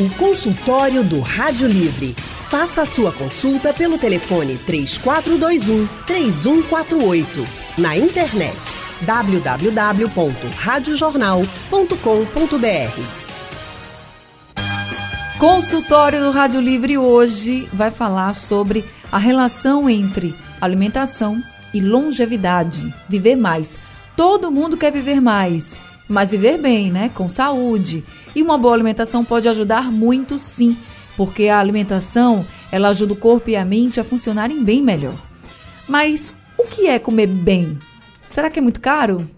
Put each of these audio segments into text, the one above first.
O consultório do Rádio Livre. Faça a sua consulta pelo telefone 3421 3148. Na internet www.radiojornal.com.br. Consultório do Rádio Livre hoje vai falar sobre a relação entre alimentação e longevidade. Viver mais. Todo mundo quer viver mais mas viver bem, né? Com saúde. E uma boa alimentação pode ajudar muito, sim, porque a alimentação ela ajuda o corpo e a mente a funcionarem bem melhor. Mas o que é comer bem? Será que é muito caro?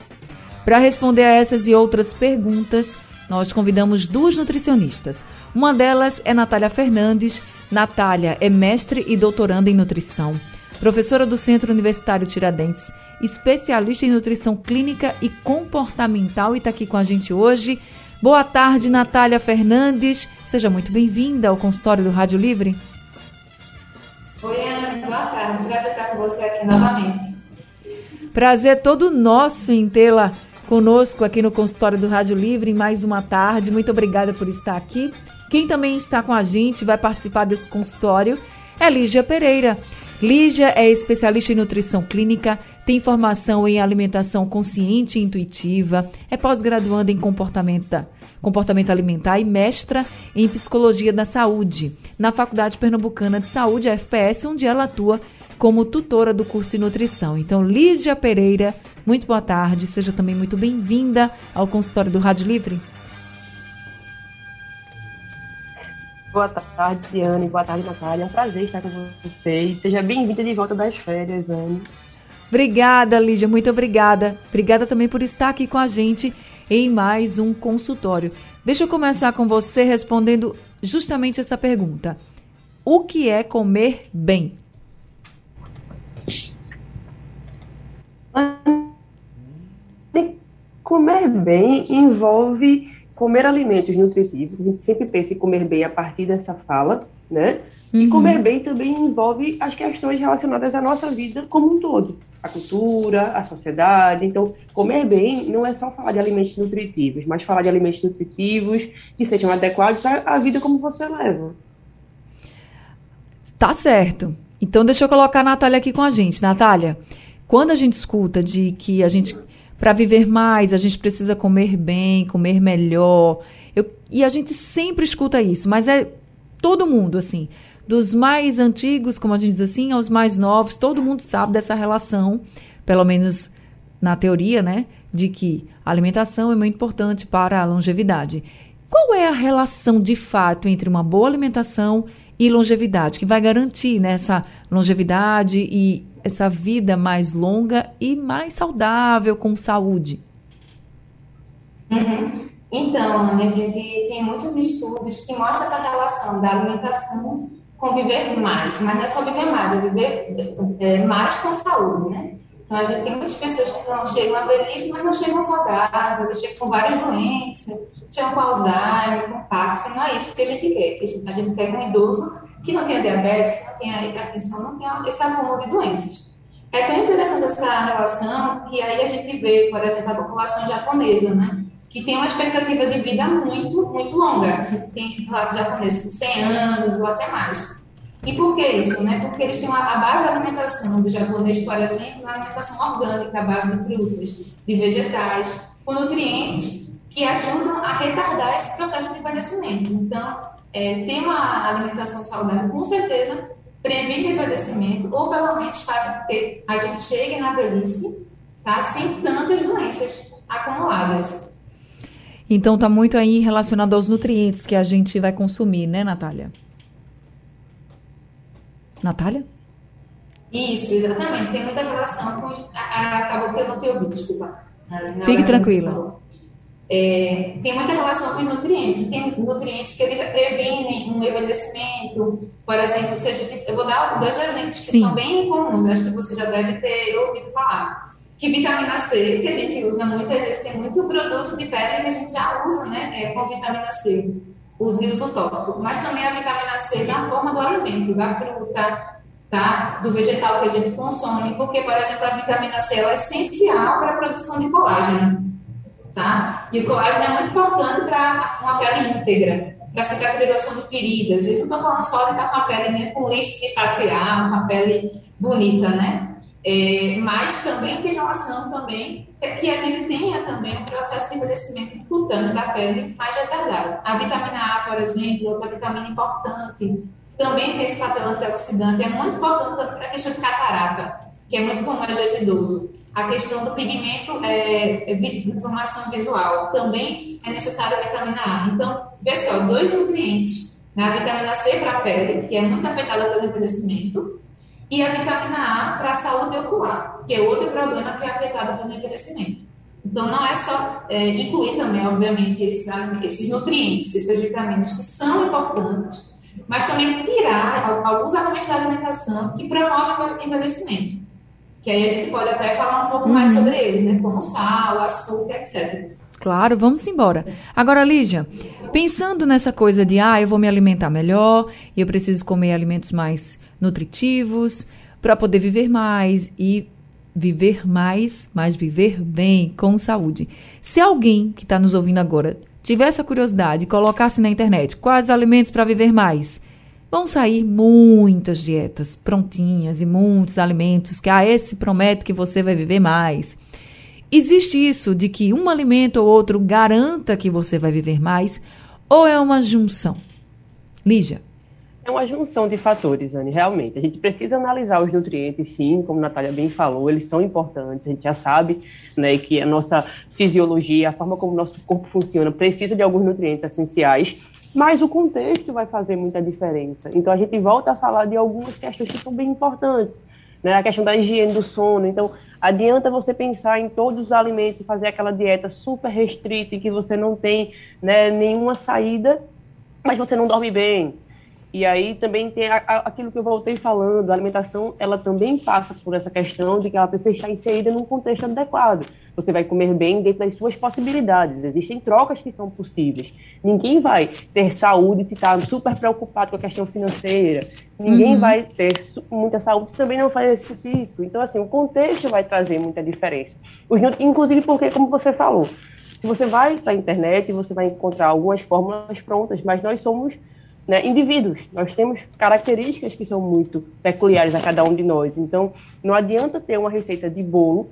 Para responder a essas e outras perguntas, nós convidamos duas nutricionistas. Uma delas é Natália Fernandes. Natália é mestre e doutoranda em nutrição, professora do Centro Universitário Tiradentes especialista em nutrição clínica e comportamental, e está aqui com a gente hoje. Boa tarde, Natália Fernandes. Seja muito bem-vinda ao consultório do Rádio Livre. Oi, Ana. Boa tarde. Prazer estar com você aqui novamente. Prazer todo nosso em tê-la conosco aqui no consultório do Rádio Livre em mais uma tarde. Muito obrigada por estar aqui. Quem também está com a gente vai participar desse consultório é Lígia Pereira. Lígia é especialista em nutrição clínica, tem formação em alimentação consciente e intuitiva, é pós-graduanda em comportamento, comportamento alimentar e mestra em psicologia da saúde na Faculdade Pernambucana de Saúde, a FPS, onde ela atua como tutora do curso de nutrição. Então, Lígia Pereira, muito boa tarde, seja também muito bem-vinda ao consultório do Rádio Livre. Boa tarde, Anne. Boa tarde, Natália. É um prazer estar com vocês. Seja bem-vinda de volta das férias, Anne. Obrigada, Lídia. Muito obrigada. Obrigada também por estar aqui com a gente em mais um consultório. Deixa eu começar com você respondendo justamente essa pergunta. O que é comer bem? Comer bem envolve comer alimentos nutritivos, a gente sempre pensa em comer bem a partir dessa fala, né? Uhum. E comer bem também envolve as questões relacionadas à nossa vida como um todo, a cultura, a sociedade. Então, comer bem não é só falar de alimentos nutritivos, mas falar de alimentos nutritivos que sejam adequados à vida como você leva. Tá certo. Então, deixa eu colocar a Natália aqui com a gente. Natália, quando a gente escuta de que a gente para viver mais, a gente precisa comer bem, comer melhor. Eu, e a gente sempre escuta isso, mas é todo mundo, assim. Dos mais antigos, como a gente diz assim, aos mais novos, todo mundo sabe dessa relação, pelo menos na teoria, né? De que a alimentação é muito importante para a longevidade. Qual é a relação de fato entre uma boa alimentação e longevidade, que vai garantir nessa né, longevidade e essa vida mais longa e mais saudável, com saúde? Uhum. Então, Ana, a gente tem muitos estudos que mostram essa relação da alimentação com viver mais, mas não é só viver mais, é viver é, mais com saúde, né? Então, a gente tem muitas pessoas que não chegam à velhice, mas não chegam saudáveis, chegam com várias doenças, chegam com Alzheimer, com Parkinson, não é isso que a gente quer. A gente quer um idoso que não tenha diabetes, que não tenha hipertensão, não tenha esse acúmulo de doenças. É tão interessante essa relação que aí a gente vê, por exemplo, a população japonesa, né? Que tem uma expectativa de vida muito, muito longa. A gente tem, claro, japoneses com 100 anos ou até mais. E por que isso? Né? Porque eles têm uma, a base da alimentação do japonês, por exemplo, uma alimentação orgânica, a base de frutas, de vegetais, com nutrientes que ajudam a retardar esse processo de envelhecimento. Então, é, ter uma alimentação saudável, com certeza, previne envelhecimento ou pelo menos faz com que a gente chegue na velhice tá, sem tantas doenças acumuladas. Então está muito aí relacionado aos nutrientes que a gente vai consumir, né, Natália? Natália? Isso, exatamente. Tem muita relação com. Acabou que eu não te ouvi, desculpa. Fique tranquila é, tem muita relação com os nutrientes. Tem nutrientes que eles previnem um envelhecimento. Por exemplo, se gente, eu vou dar dois exemplos que Sim. são bem comuns, acho que você já deve ter ouvido falar. Que vitamina C, que a gente usa muitas vezes, tem muito produto de pele que a gente já usa né, é, com vitamina C, os uso tópico. Mas também a vitamina C na forma do alimento, da fruta, tá? do vegetal que a gente consome, porque, por exemplo, a vitamina C é essencial para a produção de colágeno tá? E o colágeno é muito importante para uma pele íntegra. para cicatrização de feridas. Isso não estou falando só de estar com a pele né, com lift facial, com a pele bonita, né? É, mas também tem relação também que a gente tenha também um processo de envelhecimento cutâneo da pele mais retardado. A vitamina A, por exemplo, outra vitamina importante, também tem esse papel antioxidante, é muito importante para a questão de catarata, que é muito comum no idoso. A questão do pigmento é, é, de formação visual, também é necessário a vitamina A. Então, vê só, dois nutrientes, né? a vitamina C para a pele, que é muito afetada pelo envelhecimento, e a vitamina A para a saúde ocular, que é outro problema que é afetado pelo envelhecimento. Então, não é só é, incluir também, obviamente, esses, esses nutrientes, esses vitaminas que são importantes, mas também tirar alguns alimentos da alimentação que promovem o envelhecimento. Que aí a gente pode até falar um pouco uhum. mais sobre ele, né? Como sal, açúcar, etc. Claro, vamos embora. Agora, Lígia, pensando nessa coisa de, ah, eu vou me alimentar melhor, e eu preciso comer alimentos mais nutritivos para poder viver mais e viver mais, mas viver bem, com saúde. Se alguém que está nos ouvindo agora tiver essa curiosidade e colocasse na internet quais alimentos para viver mais, vão sair muitas dietas prontinhas e muitos alimentos que ah, esse promete que você vai viver mais. Existe isso de que um alimento ou outro garanta que você vai viver mais ou é uma junção? Lígia. É uma junção de fatores, Anne, realmente. A gente precisa analisar os nutrientes, sim, como a Natália bem falou, eles são importantes, a gente já sabe né, que a nossa fisiologia, a forma como o nosso corpo funciona, precisa de alguns nutrientes essenciais, mas o contexto vai fazer muita diferença. Então a gente volta a falar de algumas questões que são bem importantes, né, a questão da higiene do sono. Então, adianta você pensar em todos os alimentos e fazer aquela dieta super restrita e que você não tem né, nenhuma saída, mas você não dorme bem e aí também tem a, a, aquilo que eu voltei falando, a alimentação, ela também passa por essa questão de que ela precisa estar inserida num contexto adequado. Você vai comer bem dentro das suas possibilidades. Existem trocas que são possíveis. Ninguém vai ter saúde se está super preocupado com a questão financeira. Ninguém uhum. vai ter muita saúde se também não faz exercício. Então, assim, o contexto vai trazer muita diferença. Inclusive porque, como você falou, se você vai para a internet, você vai encontrar algumas fórmulas prontas, mas nós somos né, indivíduos. Nós temos características que são muito peculiares a cada um de nós. Então, não adianta ter uma receita de bolo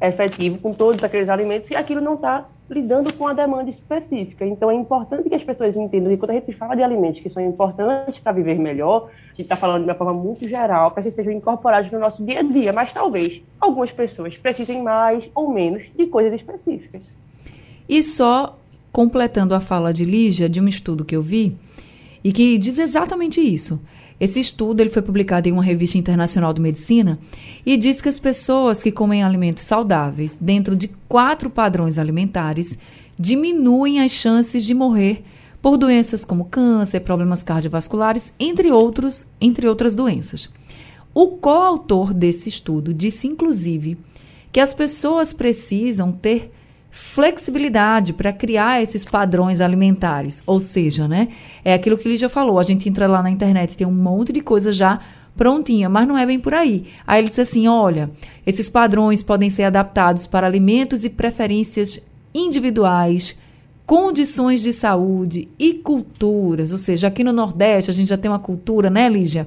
efetivo com todos aqueles alimentos e aquilo não está lidando com a demanda específica. Então, é importante que as pessoas entendam que quando a gente fala de alimentos que são importantes para viver melhor, a gente está falando de uma forma muito geral, para que sejam incorporados no nosso dia a dia, mas talvez algumas pessoas precisem mais ou menos de coisas específicas. E só completando a fala de Lígia, de um estudo que eu vi, e que diz exatamente isso. Esse estudo ele foi publicado em uma revista internacional de medicina e diz que as pessoas que comem alimentos saudáveis dentro de quatro padrões alimentares diminuem as chances de morrer por doenças como câncer, problemas cardiovasculares, entre outros, entre outras doenças. O coautor desse estudo disse inclusive que as pessoas precisam ter flexibilidade para criar esses padrões alimentares. Ou seja, né? É aquilo que ele já falou. A gente entra lá na internet, tem um monte de coisa já prontinha, mas não é bem por aí. Aí ele diz assim: olha, esses padrões podem ser adaptados para alimentos e preferências individuais, condições de saúde e culturas. Ou seja, aqui no Nordeste a gente já tem uma cultura, né, Lígia?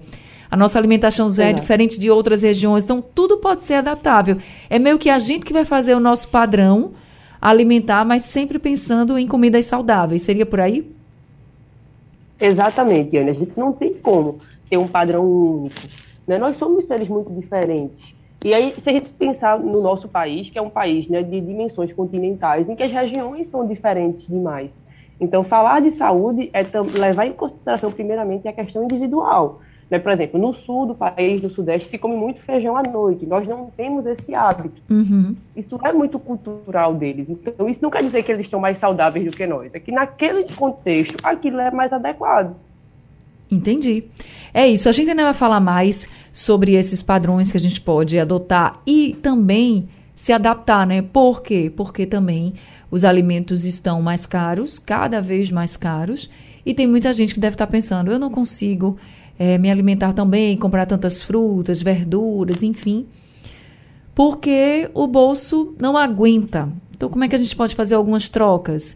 A nossa alimentação já é, é diferente de outras regiões, então tudo pode ser adaptável. É meio que a gente que vai fazer o nosso padrão alimentar, mas sempre pensando em comidas saudáveis. Seria por aí? Exatamente, Ana. A gente não tem como ter um padrão único. Né? Nós somos seres muito diferentes. E aí, se a gente pensar no nosso país, que é um país né, de dimensões continentais, em que as regiões são diferentes demais. Então, falar de saúde é levar em consideração, primeiramente, a questão individual. Né? Por exemplo, no sul do país, no sudeste, se come muito feijão à noite. Nós não temos esse hábito. Uhum. Isso é muito cultural deles. Então, isso não quer dizer que eles estão mais saudáveis do que nós. É que naquele contexto, aquilo é mais adequado. Entendi. É isso. A gente ainda vai falar mais sobre esses padrões que a gente pode adotar e também se adaptar, né? Por quê? Porque também os alimentos estão mais caros, cada vez mais caros, e tem muita gente que deve estar pensando: eu não consigo é, me alimentar também, comprar tantas frutas, verduras, enfim, porque o bolso não aguenta. Então, como é que a gente pode fazer algumas trocas?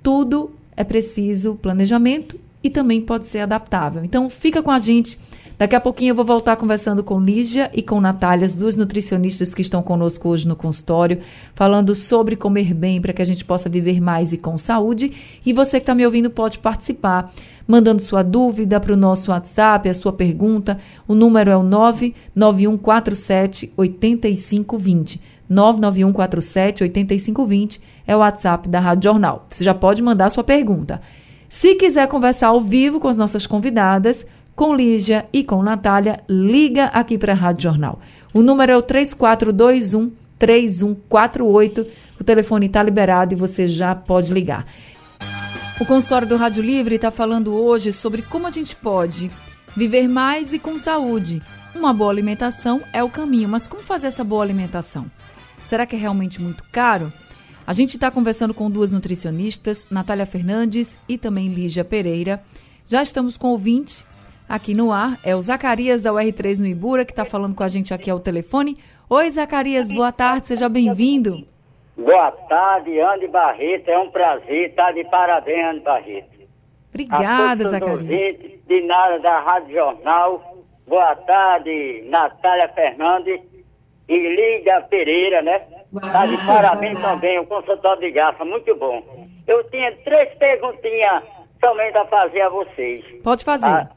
Tudo é preciso planejamento e também pode ser adaptável. Então, fica com a gente. Daqui a pouquinho eu vou voltar conversando com Lígia e com Natália, as duas nutricionistas que estão conosco hoje no consultório, falando sobre comer bem para que a gente possa viver mais e com saúde. E você que está me ouvindo pode participar, mandando sua dúvida para o nosso WhatsApp, a sua pergunta. O número é o 99147 8520. 99147 8520 é o WhatsApp da Rádio Jornal. Você já pode mandar sua pergunta. Se quiser conversar ao vivo com as nossas convidadas, com Lígia e com Natália, liga aqui para a Rádio Jornal. O número é o 3421 3148. O telefone está liberado e você já pode ligar. O consultório do Rádio Livre está falando hoje sobre como a gente pode viver mais e com saúde. Uma boa alimentação é o caminho, mas como fazer essa boa alimentação? Será que é realmente muito caro? A gente está conversando com duas nutricionistas, Natália Fernandes e também Lígia Pereira. Já estamos com ouvinte aqui no ar. É o Zacarias da UR3 no Ibura, que está falando com a gente aqui ao telefone. Oi, Zacarias, boa tarde, seja bem-vindo. Boa tarde, Andy Barreto. É um prazer estar de parabéns, Andy Barreto. Obrigada, Zacarias. De nada da Rádio Jornal. Boa tarde, Natália Fernandes e Lídia Pereira, né? Está de parabéns também, o consultório de gafa, muito bom. Eu tinha três perguntinhas somente a fazer a vocês. Pode fazer. Ah,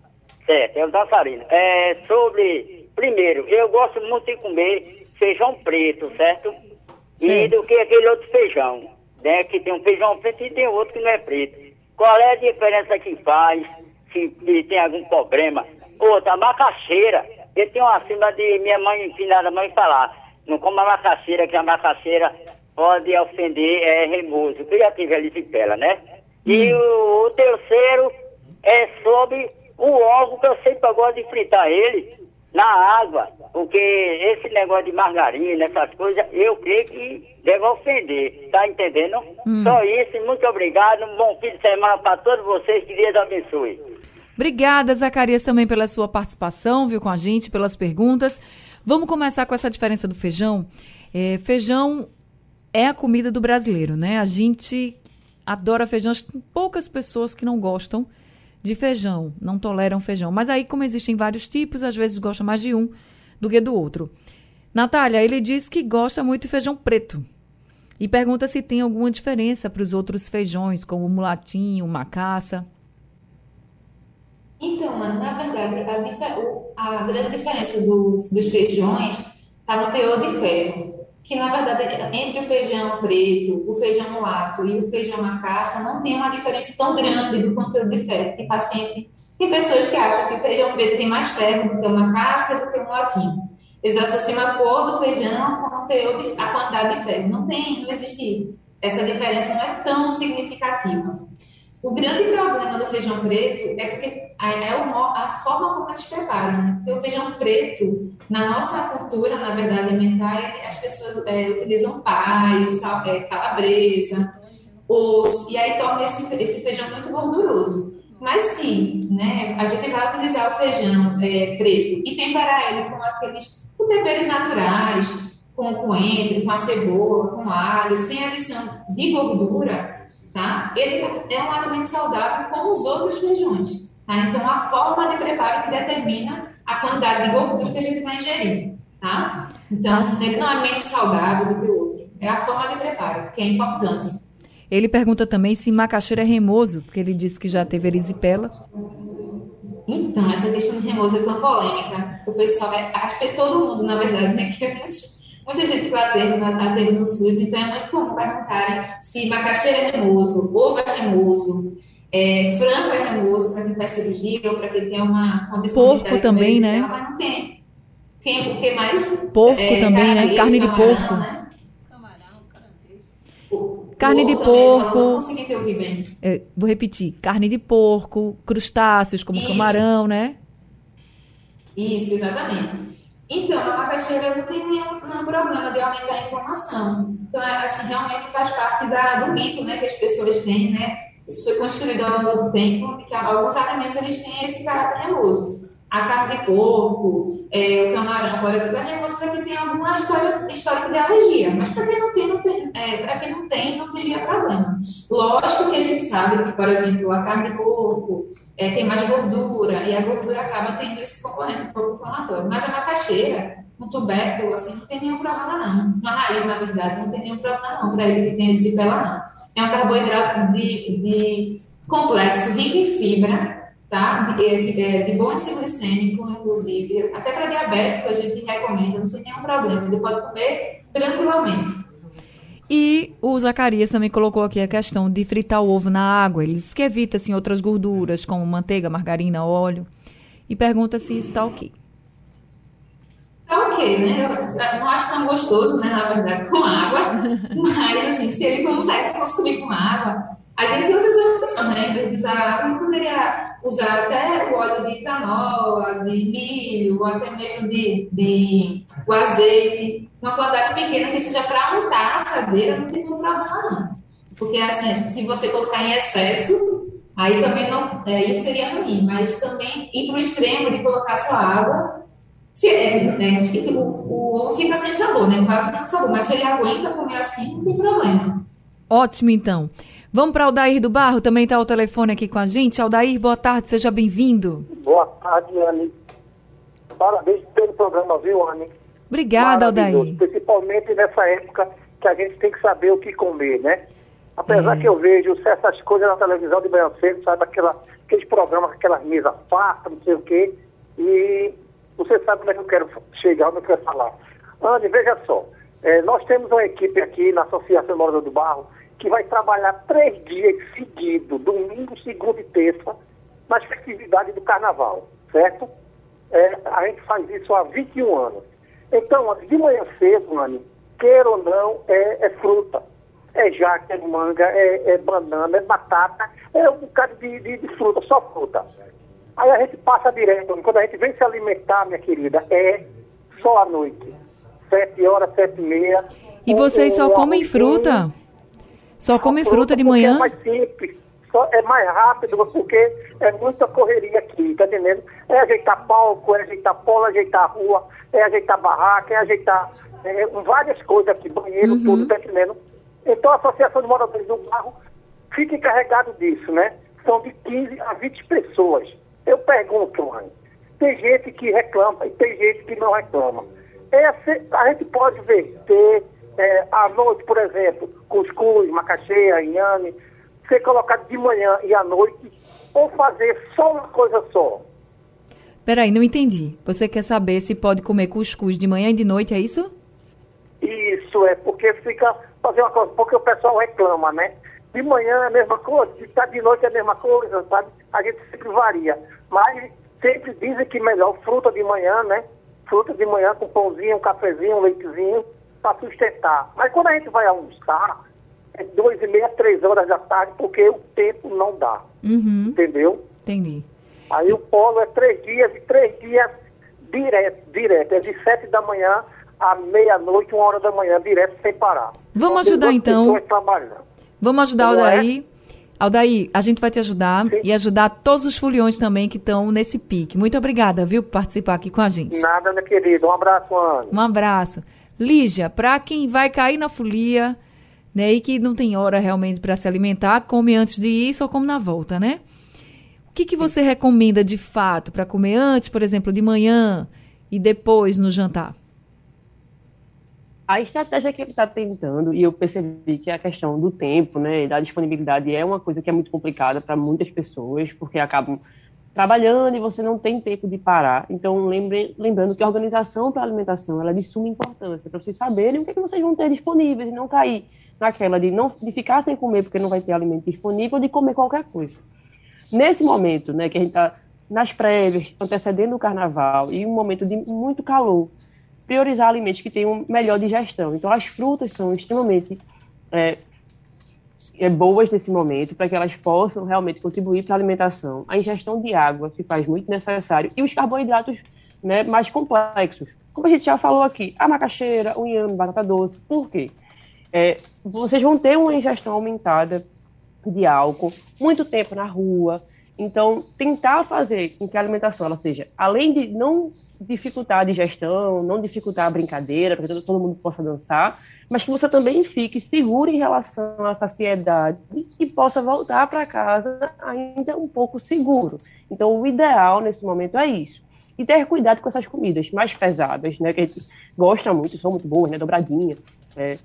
Certo, é o dançarino. É sobre. Primeiro, eu gosto muito de comer feijão preto, certo? certo. E do que aquele outro feijão, né? Que tem um feijão preto e tem outro que não é preto. Qual é a diferença que faz? Se, se tem algum problema? Outra, macaxeira. Eu tenho acima de minha mãe, ensinada a mãe falar. Não coma macaxeira, que a macaxeira pode ofender é, remoso. Eu já tive a lisipela, né? Hum. E o, o terceiro é sobre o ovo que eu sempre gosto de fritar ele na água, porque esse negócio de margarina, essas coisas, eu creio que deve ofender, tá entendendo? Hum. Só isso, muito obrigado, um bom fim de semana para todos vocês, que Deus abençoe. Obrigada, Zacarias, também pela sua participação, viu, com a gente, pelas perguntas. Vamos começar com essa diferença do feijão. É, feijão é a comida do brasileiro, né? A gente adora feijão, tem poucas pessoas que não gostam de feijão, não toleram feijão. Mas aí, como existem vários tipos, às vezes gosta mais de um do que do outro. Natália, ele diz que gosta muito de feijão preto. E pergunta se tem alguma diferença para os outros feijões, como mulatinho, macaça. Então, na verdade, a, a grande diferença do, dos feijões está no teor de ferro que na verdade entre o feijão preto, o feijão mulato e o feijão macaça não tem uma diferença tão grande do conteúdo de ferro. Tem paciente, tem pessoas que acham que o feijão preto tem mais ferro do que o macaça do que o mulatinho. Eles associam a cor do feijão com o teor de, a quantidade de ferro. Não tem, não existe. Essa diferença não é tão significativa. O grande problema do feijão preto é porque é a forma como eles preparam. Né? Porque o feijão preto, na nossa cultura, na verdade, alimentar, as pessoas é, utilizam paio, sal, é, calabresa, osso, e aí torna esse, esse feijão muito gorduroso. Mas se né, a gente vai utilizar o feijão é, preto e temperar ele com aqueles com temperos naturais, com coentro, com a cebola, com alho, sem adição de gordura, tá? Ele é um alimento saudável como os outros feijões, tá? Então, a forma de preparo que determina a quantidade de gordura que a gente vai ingerir, tá? Então, ele não é menos saudável do que o outro. É a forma de preparo, que é importante. Ele pergunta também se macaxeira é remoso, porque ele disse que já teve erisipela. Então, essa questão de remoso é tão polêmica. O pessoal, é, acho que todo mundo, na verdade, né, que é muito muita gente que atende, atende no SUS, então é muito comum perguntarem se macaxeira é remoso, ovo é remoso, é, frango é remoso para quem faz cirurgia ou para quem tem uma condição Porco também, né? Dela, mas não tem. Tem o que mais? Porco é, também, né? Carne de camarão, porco. Né? Carne de porco. Não consegui te ouvir bem. É, vou repetir: carne de porco, crustáceos como Isso. camarão, né? Isso, exatamente. Então, a macaxeira não tem nenhum, nenhum, problema de aumentar a inflamação. Então, é, assim, realmente faz parte da, do mito né, que as pessoas têm, né? Isso foi construído ao longo do tempo, que alguns alimentos eles têm esse caráter remoso. a carne de porco, é, o camarão, por exemplo, é remoço para quem tem alguma história, histórico de alergia, mas para quem não tem, não tem é, para quem não tem, não teria problema. Lógico que a gente sabe que, por exemplo, a carne de porco é, tem mais gordura e a gordura acaba tendo esse componente um pouco inflamatório, mas a macaxeira, um tubérculo, assim, não tem nenhum problema não. Uma raiz, na verdade, não tem nenhum problema não para ele que tem disipela não. É um carboidrato de, de complexo, rico em fibra, tá? De, de, de bom enzima glicêmico, inclusive. Até para diabético a gente recomenda, não tem nenhum problema. Ele pode comer tranquilamente. E o Zacarias também colocou aqui a questão de fritar o ovo na água. Ele diz que evita assim, outras gorduras, como manteiga, margarina, óleo. E pergunta se isso está ok. Tá ok, né? Eu não acho tão gostoso, né, na verdade, com água. Mas, assim, se ele consegue consumir com água, a gente tem outras opções, né? Em vez de usar água, poderia usar até o óleo de canola, de milho, ou até mesmo de, de o azeite, uma quantidade pequena que seja para untar a assadeira, não tem nenhum problema não. Porque assim, se você colocar em excesso, aí também não, é, isso seria ruim, mas também ir para o extremo de colocar só água, se, é, é, fica, o, o, ovo fica sem sabor, né? Quase não sabor, mas se ele aguenta comer assim, não tem problema. Ótimo, então. Vamos para Aldair do Barro, também está o telefone aqui com a gente. Aldair, boa tarde, seja bem-vindo. Boa tarde, Anne. Parabéns pelo programa, viu, Anne? Obrigada, Aldair. Principalmente nessa época que a gente tem que saber o que comer, né? Apesar é. que eu vejo certas coisas na televisão de manhã cedo, sabe, aquela, aqueles programas, aquelas mesas fartas, não sei o quê, e você sabe como é que eu quero chegar, onde eu quero falar. Anne, veja só, é, nós temos uma equipe aqui na Associação Morador do Barro, que vai trabalhar três dias seguidos, domingo, segunda e terça, nas festividades do carnaval, certo? É, a gente faz isso há 21 anos. Então, de manhã cedo, Mani, queira ou não, é, é fruta. É jaca, é manga, é, é, banana, é batata, é um bocado de, de, de, fruta, só fruta. Aí a gente passa direto, quando a gente vem se alimentar, minha querida, é só à noite. Sete horas, sete e meia. E vocês só comem fruta? Só come fruta de manhã? É mais simples, só é mais rápido, porque é muita correria aqui, tá entendendo? É ajeitar palco, é ajeitar polo, é ajeitar rua, é ajeitar barraca, é ajeitar é, várias coisas aqui, banheiro, uhum. tudo, tá entendendo? Então a Associação de Moradores do Barro fica encarregado disso, né? São de 15 a 20 pessoas. Eu pergunto, mãe, tem gente que reclama e tem gente que não reclama. Essa, a gente pode verter é, à noite, por exemplo, cuscuz, macaxeira, inhame, ser colocado de manhã e à noite, ou fazer só uma coisa só? Peraí, não entendi. Você quer saber se pode comer cuscuz de manhã e de noite, é isso? Isso, é porque fica fazer uma coisa, porque o pessoal reclama, né? De manhã é a mesma coisa, de, de noite é a mesma coisa, sabe? A gente sempre varia. Mas sempre dizem que melhor fruta de manhã, né? Fruta de manhã com pãozinho, um cafezinho, um leitezinho para sustentar. Mas quando a gente vai almoçar, é duas e meia, três horas da tarde, porque o tempo não dá. Uhum. Entendeu? Entendi. Aí o polo é três dias e três dias direto, direto. É de sete da manhã à meia-noite, uma hora da manhã, direto, sem parar. Vamos ajudar então. Vamos ajudar o daí. É? Aldair, a gente vai te ajudar Sim. e ajudar todos os foliões também que estão nesse pique. Muito obrigada, viu, por participar aqui com a gente. Nada, minha querida. Um abraço, Ana. Um abraço. Lígia, para quem vai cair na folia, né, e que não tem hora realmente para se alimentar, come antes de ir, só come na volta, né? O que, que você recomenda de fato para comer antes, por exemplo, de manhã e depois no jantar? A estratégia que ele está tentando, e eu percebi que a questão do tempo, né, da disponibilidade é uma coisa que é muito complicada para muitas pessoas, porque acabam trabalhando e você não tem tempo de parar. Então, lembre, lembrando que a organização para a alimentação ela é de suma importância, para vocês saberem o que, é que vocês vão ter disponíveis e não cair naquela de, não, de ficar sem comer porque não vai ter alimento disponível ou de comer qualquer coisa. Nesse momento, né, que a gente está nas prévias, antecedendo o carnaval e um momento de muito calor, priorizar alimentos que tenham melhor digestão. Então, as frutas são extremamente é, é, boas nesse momento, para que elas possam realmente contribuir para a alimentação. A ingestão de água se faz muito necessário e os carboidratos né, mais complexos. Como a gente já falou aqui, a macaxeira, o inhame, batata doce. Por quê? É, vocês vão ter uma ingestão aumentada de álcool, muito tempo na rua, Então, tentar fazer com que a alimentação ela seja, além de não dificultar a digestão, não dificultar a brincadeira, para que todo mundo possa dançar, mas que você também fique seguro em relação à saciedade e possa voltar para casa ainda um pouco seguro. Então, o ideal nesse momento é isso. E ter cuidado com essas comidas mais pesadas, né, que a gente gosta muito, são muito boas, né, dobradinha, é,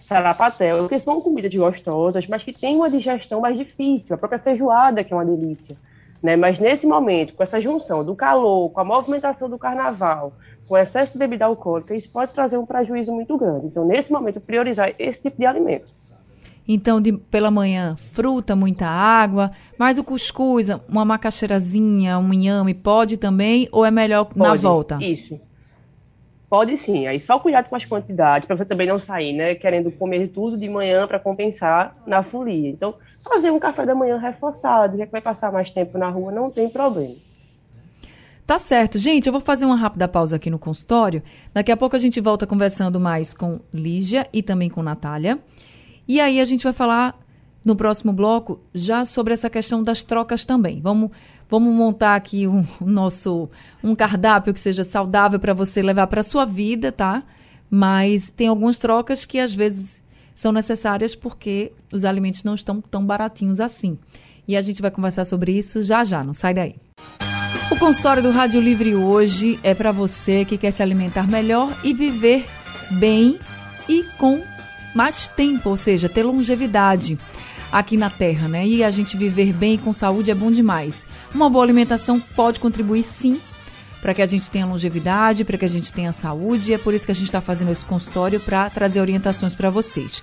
sarapatel, porque são comidas gostosas, mas que têm uma digestão mais difícil, a própria feijoada, que é uma delícia. Né? Mas nesse momento, com essa junção do calor, com a movimentação do carnaval, com excesso de bebida alcoólica, isso pode trazer um prejuízo muito grande. Então, nesse momento, priorizar esse tipo de alimentos. Então, de, pela manhã, fruta, muita água, mas o cuscuz, uma macaxeirazinha, um inhame, pode também? Ou é melhor pode, na volta? Isso. Pode sim, aí só cuidado com as quantidades, para você também não sair, né, querendo comer tudo de manhã para compensar na folia. Então, fazer um café da manhã reforçado, já que vai passar mais tempo na rua, não tem problema. Tá certo. Gente, eu vou fazer uma rápida pausa aqui no consultório. Daqui a pouco a gente volta conversando mais com Lígia e também com Natália. E aí a gente vai falar no próximo bloco já sobre essa questão das trocas também. Vamos Vamos montar aqui o um, um nosso um cardápio que seja saudável para você levar para sua vida, tá? Mas tem algumas trocas que às vezes são necessárias porque os alimentos não estão tão baratinhos assim. E a gente vai conversar sobre isso já já, não sai daí. O consultório do Rádio Livre hoje é para você que quer se alimentar melhor e viver bem e com mais tempo, ou seja, ter longevidade aqui na Terra, né? E a gente viver bem e com saúde é bom demais. Uma boa alimentação pode contribuir sim para que a gente tenha longevidade, para que a gente tenha saúde. E é por isso que a gente está fazendo esse consultório para trazer orientações para vocês.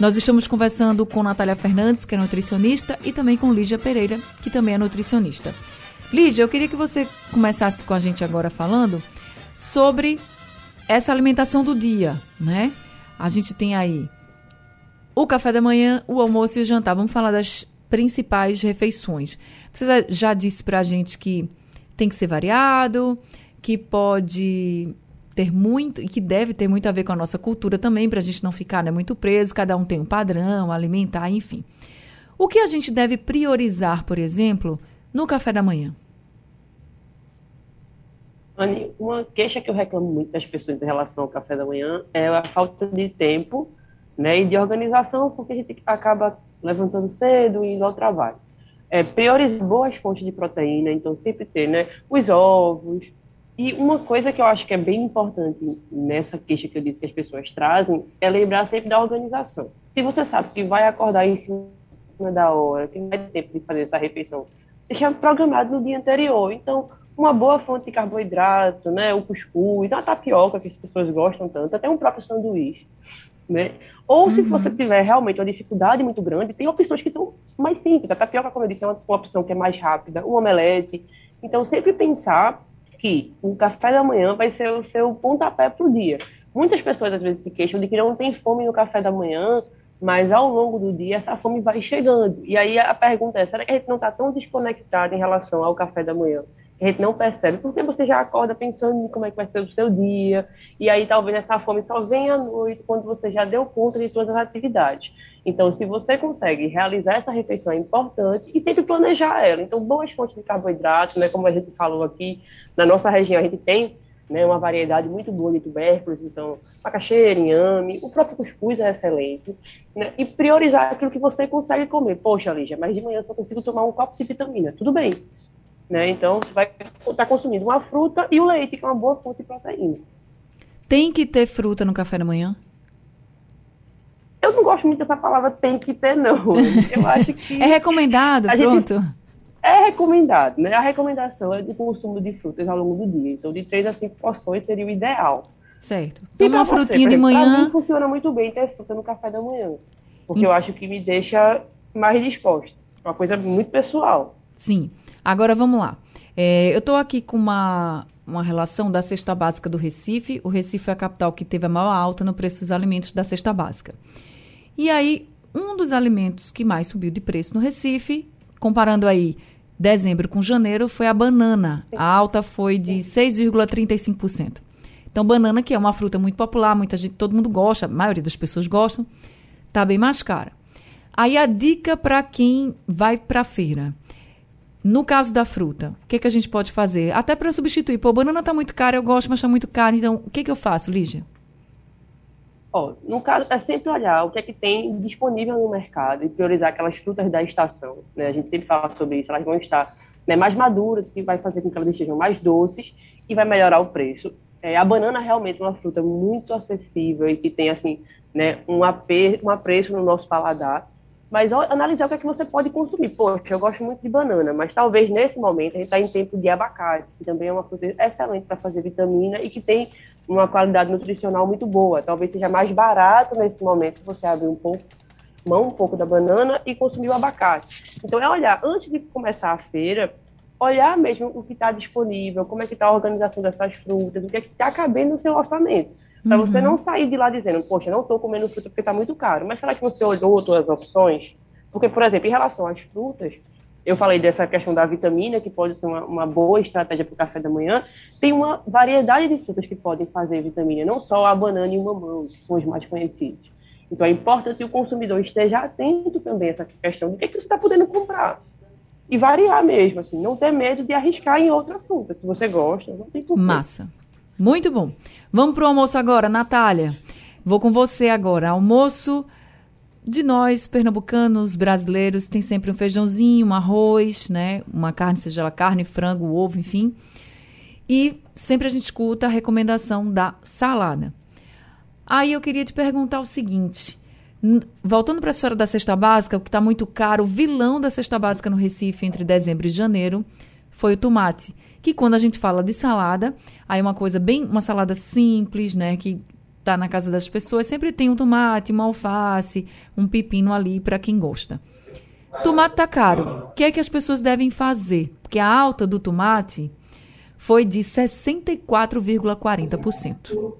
Nós estamos conversando com Natália Fernandes, que é nutricionista, e também com Lígia Pereira, que também é nutricionista. Lígia, eu queria que você começasse com a gente agora falando sobre essa alimentação do dia, né? A gente tem aí o café da manhã, o almoço e o jantar. Vamos falar das principais refeições. Você já disse para a gente que tem que ser variado, que pode ter muito e que deve ter muito a ver com a nossa cultura também, para a gente não ficar né, muito preso, cada um tem um padrão alimentar, enfim. O que a gente deve priorizar, por exemplo, no café da manhã? Anny, uma queixa que eu reclamo muito das pessoas em relação ao café da manhã é a falta de tempo né, e de organização, porque a gente acaba levantando cedo e indo ao trabalho. É, priorizar boas fontes de proteína, então sempre ter né, os ovos. E uma coisa que eu acho que é bem importante nessa queixa que eu disse que as pessoas trazem é lembrar sempre da organização. Se você sabe que vai acordar em cima da hora, que não vai ter tempo de fazer essa refeição, deixar programado no dia anterior. Então, uma boa fonte de carboidrato, né, o cuscuz, a tapioca que as pessoas gostam tanto, até um próprio sanduíche né? Ou uhum. se você tiver realmente uma dificuldade muito grande, tem opções que são mais simples. A tapioca, como eu disse, é uma, uma opção que é mais rápida, um omelete. Então, sempre pensar que o café da manhã vai ser o seu pontapé para o dia. Muitas pessoas às vezes se queixam de que não tem fome no café da manhã, mas ao longo do dia essa fome vai chegando. E aí a pergunta é: será que a gente não está tão desconectado em relação ao café da manhã? A gente não percebe, porque você já acorda pensando em como é que vai ser o seu dia, e aí talvez essa fome só venha à noite, quando você já deu conta de todas as atividades. Então, se você consegue realizar essa refeição, é importante, e sempre planejar ela. Então, boas fontes de carboidratos, né, como a gente falou aqui, na nossa região a gente tem né, uma variedade muito boa de tubérculos, então, macaxeira, inhame, o próprio cuscuz é excelente, né, e priorizar aquilo que você consegue comer. Poxa, Lígia, mas de manhã eu só consigo tomar um copo de vitamina. Tudo bem, né? Então, você vai estar consumindo uma fruta e o leite, que é uma boa fonte de proteína. Tem que ter fruta no café da manhã? Eu não gosto muito dessa palavra tem que ter, não. Eu acho que. é recomendado, pronto. Gente, é recomendado, né? A recomendação é de consumo de frutas ao longo do dia. Então, de 3 a 5 porções seria o ideal. Certo. Toma uma frutinha você, de manhã. Pra mim funciona muito bem ter fruta no café da manhã. Porque eu acho que me deixa mais disposta. Uma coisa muito pessoal. Sim. Agora vamos lá. É, eu estou aqui com uma, uma relação da cesta básica do Recife. O Recife é a capital que teve a maior alta no preço dos alimentos da cesta básica. E aí, um dos alimentos que mais subiu de preço no Recife, comparando aí dezembro com janeiro, foi a banana. A alta foi de 6,35%. Então, banana, que é uma fruta muito popular, muita gente, todo mundo gosta, a maioria das pessoas gostam, está bem mais cara. Aí a dica para quem vai para a feira no caso da fruta, o que, que a gente pode fazer? Até para substituir. Pô, banana está muito cara, eu gosto, mas está muito caro. Então, o que, que eu faço, Lígia? Ó, no caso, é sempre olhar o que é que tem disponível no mercado e priorizar aquelas frutas da estação. Né? A gente sempre fala sobre isso, elas vão estar né, mais maduras, que vai fazer com que elas estejam mais doces e vai melhorar o preço. É, a banana realmente é uma fruta muito acessível e que tem assim, né, um, um apreço no nosso paladar. Mas analisar o que é que você pode consumir. Poxa, eu gosto muito de banana, mas talvez nesse momento a gente está em tempo de abacate, que também é uma fruta excelente para fazer vitamina e que tem uma qualidade nutricional muito boa. Talvez seja mais barato nesse momento você abrir um pouco, mão um pouco da banana e consumir o abacate. Então é olhar, antes de começar a feira, olhar mesmo o que está disponível, como é que está a organização dessas frutas, o que é que está cabendo no seu orçamento. Para uhum. você não sair de lá dizendo, poxa, não estou comendo fruta porque está muito caro. Mas será que você olhou outras opções? Porque, por exemplo, em relação às frutas, eu falei dessa questão da vitamina, que pode ser uma, uma boa estratégia para o café da manhã. Tem uma variedade de frutas que podem fazer vitamina, não só a banana e o mamão, que são os mais conhecidos. Então é importante que o consumidor esteja atento também a essa questão do que, é que você está podendo comprar. E variar mesmo, assim, não ter medo de arriscar em outra fruta. Se você gosta, não tem problema. Massa. Muito bom. Vamos para o almoço agora, Natália. Vou com você agora. Almoço de nós, pernambucanos, brasileiros, tem sempre um feijãozinho, um arroz, né? Uma carne, seja ela carne, frango, ovo, enfim. E sempre a gente escuta a recomendação da salada. Aí eu queria te perguntar o seguinte: voltando para a história da cesta básica, o que está muito caro, o vilão da cesta básica no Recife entre dezembro e janeiro foi o tomate. Que quando a gente fala de salada, aí é uma coisa bem, uma salada simples, né? Que está na casa das pessoas, sempre tem um tomate, uma alface, um pepino ali para quem gosta. Tomate está caro. O que é que as pessoas devem fazer? Porque a alta do tomate foi de 64,40%.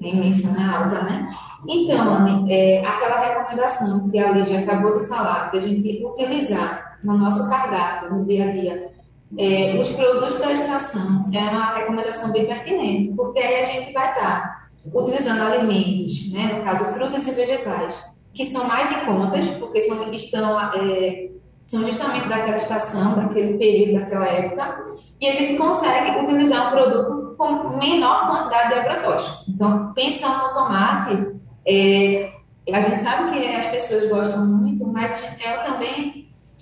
Imensa, né? Alta, né? Então, Anne, é, aquela recomendação que a Lígia acabou de falar, que a gente utilizar no nosso cardápio, no dia a dia, é, os produtos da estação é uma recomendação bem pertinente, porque aí a gente vai estar utilizando alimentos, né, no caso frutas e vegetais, que são mais contas, porque são, estão, é, são justamente daquela estação, daquele período, daquela época, e a gente consegue utilizar um produto com menor quantidade de agrotóxico. Então, pensando no tomate, é, a gente sabe que as pessoas gostam muito, mas a gente, ela também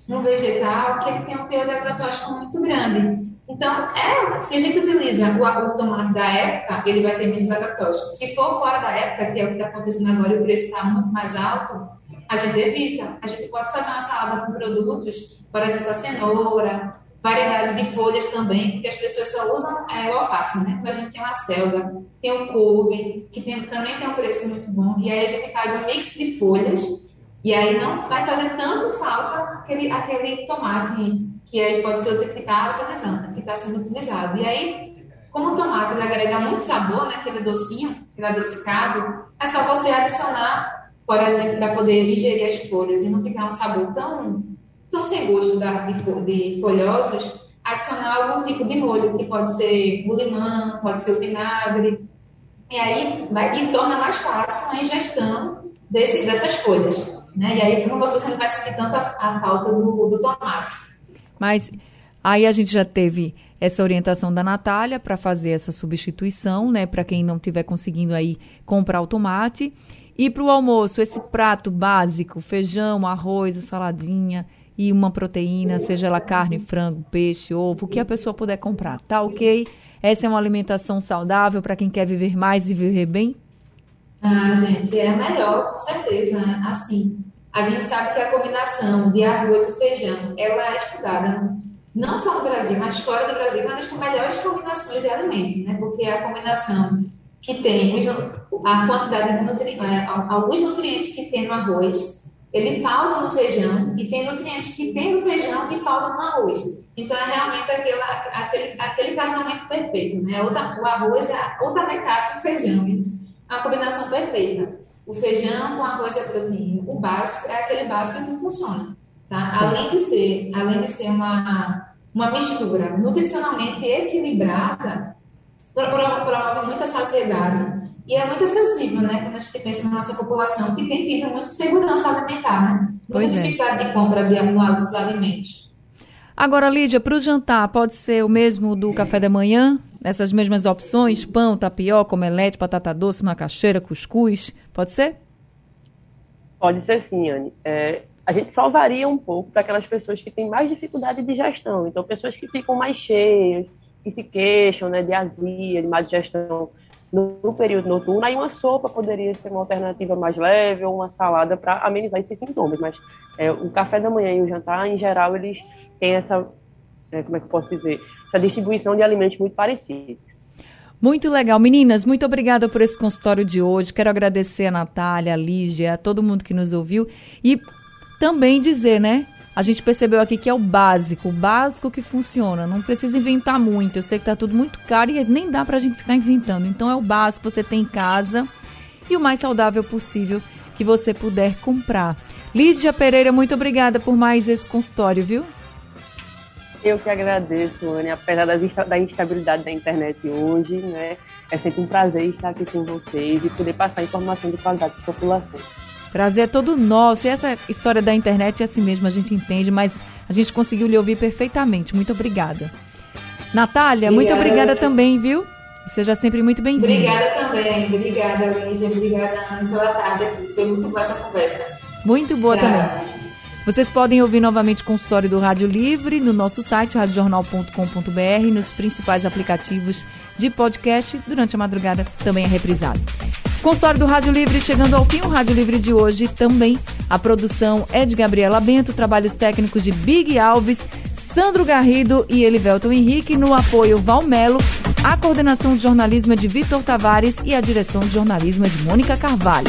no vegetal que ele tem um teor de agrotóxico muito grande. Então, é, se a gente utiliza o, tomate da época, ele vai ter menos agrotóxico. Se for fora da época, que é o que está acontecendo agora e o preço está muito mais alto, a gente evita. A gente pode fazer uma salada com produtos, por exemplo, a cenoura, variedade de folhas também, porque as pessoas só usam é, o alface, né? Então, a gente tem uma selga, tem o couve, que tem, também tem um preço muito bom, e aí a gente faz um mix de folhas e aí não vai fazer tanto falta aquele, aquele tomate que aí pode ser que está utilizando, que está sendo utilizado. E aí, como o tomate ele agrega muito sabor, né, aquele docinho, aquele adocicado, é só você adicionar, por exemplo, para poder digerir as folhas e não ficar um sabor tão, tão sem gosto da, de, de folhosos, adicionar algum tipo de molho, que pode ser o limão, pode ser o vinagre, e aí vai, e torna mais fácil a ingestão desse, dessas folhas. Né? E aí você não vai sentir tanto a, a falta do, do tomate. Mas aí a gente já teve essa orientação da Natália para fazer essa substituição, né? Para quem não estiver conseguindo aí comprar o tomate. E para o almoço, esse prato básico, feijão, arroz, saladinha e uma proteína, seja ela carne, frango, peixe, ovo, o que a pessoa puder comprar. Tá ok? Essa é uma alimentação saudável para quem quer viver mais e viver bem? Ah, gente, é melhor, com certeza, né? Assim, a gente sabe que a combinação de arroz e feijão, ela é estudada não só no Brasil, mas fora do Brasil, uma das melhores combinações de alimentos, né? Porque é a combinação que tem a quantidade de nutrientes, é, alguns nutrientes que tem no arroz, ele falta no feijão, e tem nutrientes que tem no feijão e faltam no arroz. Então, é realmente aquele, aquele, aquele casamento perfeito, né? O arroz é outra metade do feijão, é a combinação perfeita o feijão com arroz e a proteína. O básico é aquele básico que funciona. Tá? Além de ser, além de ser uma, uma mistura nutricionalmente equilibrada, promove muita saciedade. E é muito acessível, né, quando a gente pensa na nossa população, que tem tido muita segurança alimentar, né? Muita Pois é. dificuldade de compra de alguns alimentos. Agora, Lídia, para o jantar, pode ser o mesmo do café da manhã? Essas mesmas opções? Pão, tapioca, omelete, batata doce, macaxeira, cuscuz? Pode ser? Pode ser sim, Anne. É, a gente só varia um pouco para aquelas pessoas que têm mais dificuldade de digestão. Então, pessoas que ficam mais cheias, que se queixam né, de azia, de má digestão no, período noturno, aí uma sopa poderia ser uma alternativa mais leve ou uma salada para amenizar esses sintomas. Mas é, o café da manhã e o jantar, em geral, eles têm essa, é, como é que eu posso dizer, essa distribuição de alimentos muito parecida. Muito legal. Meninas, muito obrigada por esse consultório de hoje. Quero agradecer a Natália, a Lígia, a todo mundo que nos ouviu. E também dizer, né? A gente percebeu aqui que é o básico, o básico que funciona. Não precisa inventar muito. Eu sei que tá tudo muito caro e nem dá pra gente ficar inventando. Então é o básico que você tem em casa e o mais saudável possível que você puder comprar. Lígia Pereira, muito obrigada por mais esse consultório, viu? Eu que agradeço, Anne, apesar da instabilidade da internet hoje, né? É sempre um prazer estar aqui com vocês e poder passar informação de qualidade para a população. Prazer é todo nosso. E essa história da internet é assim mesmo, a gente entende, mas a gente conseguiu lhe ouvir perfeitamente. Muito obrigada. Natália, muito Obrigada. obrigada também, viu? Seja sempre muito bem-vinda. Obrigada também, obrigada, Lígia, obrigada, Ana, pela tarde aqui. Foi muito boa essa conversa. Muito boa Tchau. também. Vocês podem ouvir novamente o consultório do Rádio Livre no nosso site radiojornal.com.br e nos principais aplicativos de podcast. Durante a madrugada também é reprisado. Consultório do Rádio Livre chegando ao fim. O Rádio Livre de hoje também. A produção é de Gabriela Bento, trabalhos técnicos de Big Alves, Sandro Garrido e Elivelton Henrique. No apoio Valmelo. A coordenação de jornalismo é de Vitor Tavares e a direção de jornalismo é de Mônica Carvalho.